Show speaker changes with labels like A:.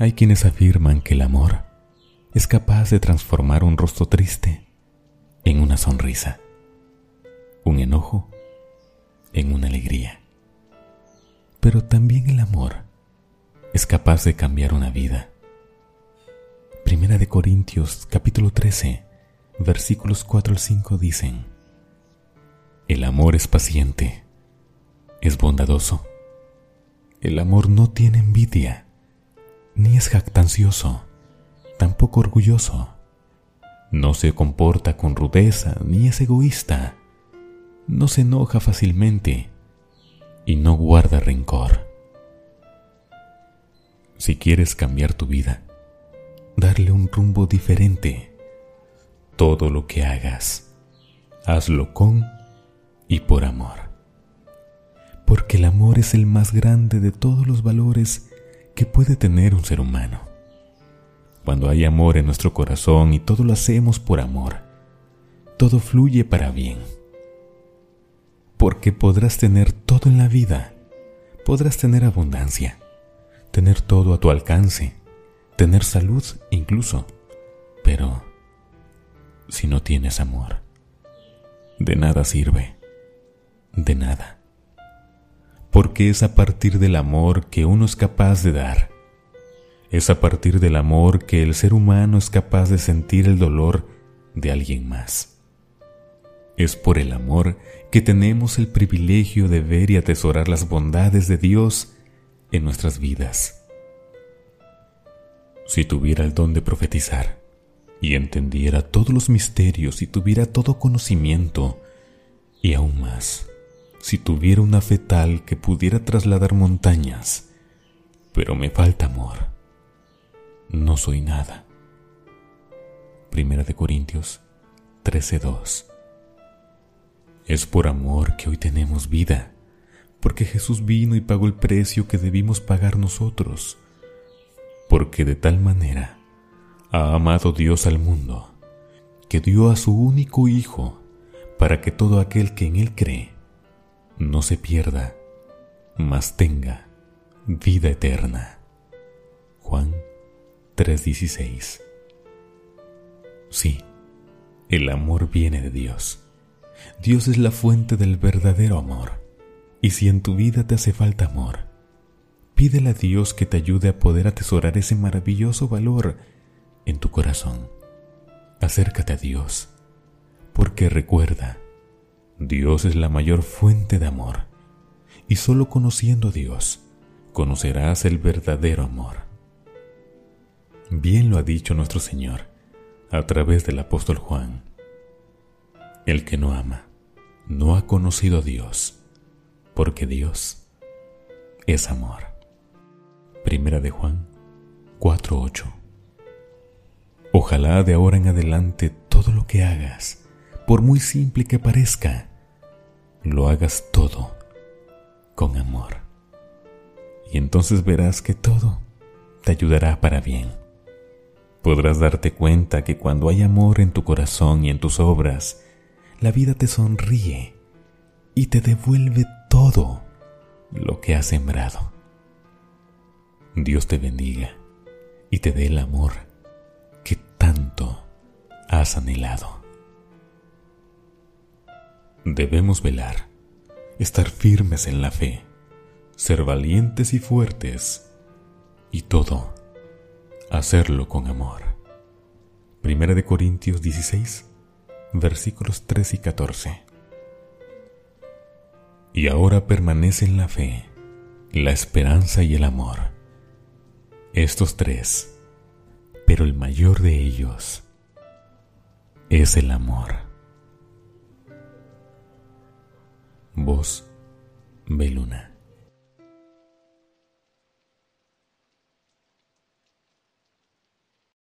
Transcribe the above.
A: Hay quienes afirman que el amor es capaz de transformar un rostro triste en una sonrisa, un enojo en una alegría. Pero también el amor es capaz de cambiar una vida. Primera de Corintios capítulo 13 versículos 4 al 5 dicen, El amor es paciente, es bondadoso. El amor no tiene envidia, ni es jactancioso, tampoco orgulloso. No se comporta con rudeza, ni es egoísta. No se enoja fácilmente y no guarda rencor. Si quieres cambiar tu vida, darle un rumbo diferente, todo lo que hagas, hazlo con y por amor. Porque el amor es el más grande de todos los valores que puede tener un ser humano. Cuando hay amor en nuestro corazón y todo lo hacemos por amor, todo fluye para bien. Porque podrás tener todo en la vida, podrás tener abundancia, tener todo a tu alcance, tener salud incluso, pero si no tienes amor. De nada sirve, de nada. Porque es a partir del amor que uno es capaz de dar. Es a partir del amor que el ser humano es capaz de sentir el dolor de alguien más. Es por el amor que tenemos el privilegio de ver y atesorar las bondades de Dios en nuestras vidas. Si tuviera el don de profetizar, y entendiera todos los misterios y tuviera todo conocimiento, y aún más, si tuviera una fe tal que pudiera trasladar montañas, pero me falta amor. No soy nada. Primera de Corintios 13:2 Es por amor que hoy tenemos vida, porque Jesús vino y pagó el precio que debimos pagar nosotros, porque de tal manera ha amado Dios al mundo, que dio a su único Hijo, para que todo aquel que en Él cree no se pierda, mas tenga vida eterna. Juan 3:16 Sí, el amor viene de Dios. Dios es la fuente del verdadero amor. Y si en tu vida te hace falta amor, pídele a Dios que te ayude a poder atesorar ese maravilloso valor en tu corazón. Acércate a Dios, porque recuerda, Dios es la mayor fuente de amor, y solo conociendo a Dios conocerás el verdadero amor. Bien lo ha dicho nuestro Señor a través del apóstol Juan. El que no ama no ha conocido a Dios, porque Dios es amor. Primera de Juan 4:8 Ojalá de ahora en adelante todo lo que hagas, por muy simple que parezca, lo hagas todo con amor. Y entonces verás que todo te ayudará para bien. Podrás darte cuenta que cuando hay amor en tu corazón y en tus obras, la vida te sonríe y te devuelve todo lo que has sembrado. Dios te bendiga y te dé el amor tanto has anhelado. Debemos velar, estar firmes en la fe, ser valientes y fuertes, y todo, hacerlo con amor. Primera de Corintios 16, versículos 3 y 14. Y ahora permanecen la fe, la esperanza y el amor. Estos tres pero el mayor de ellos es el amor. Voz Beluna.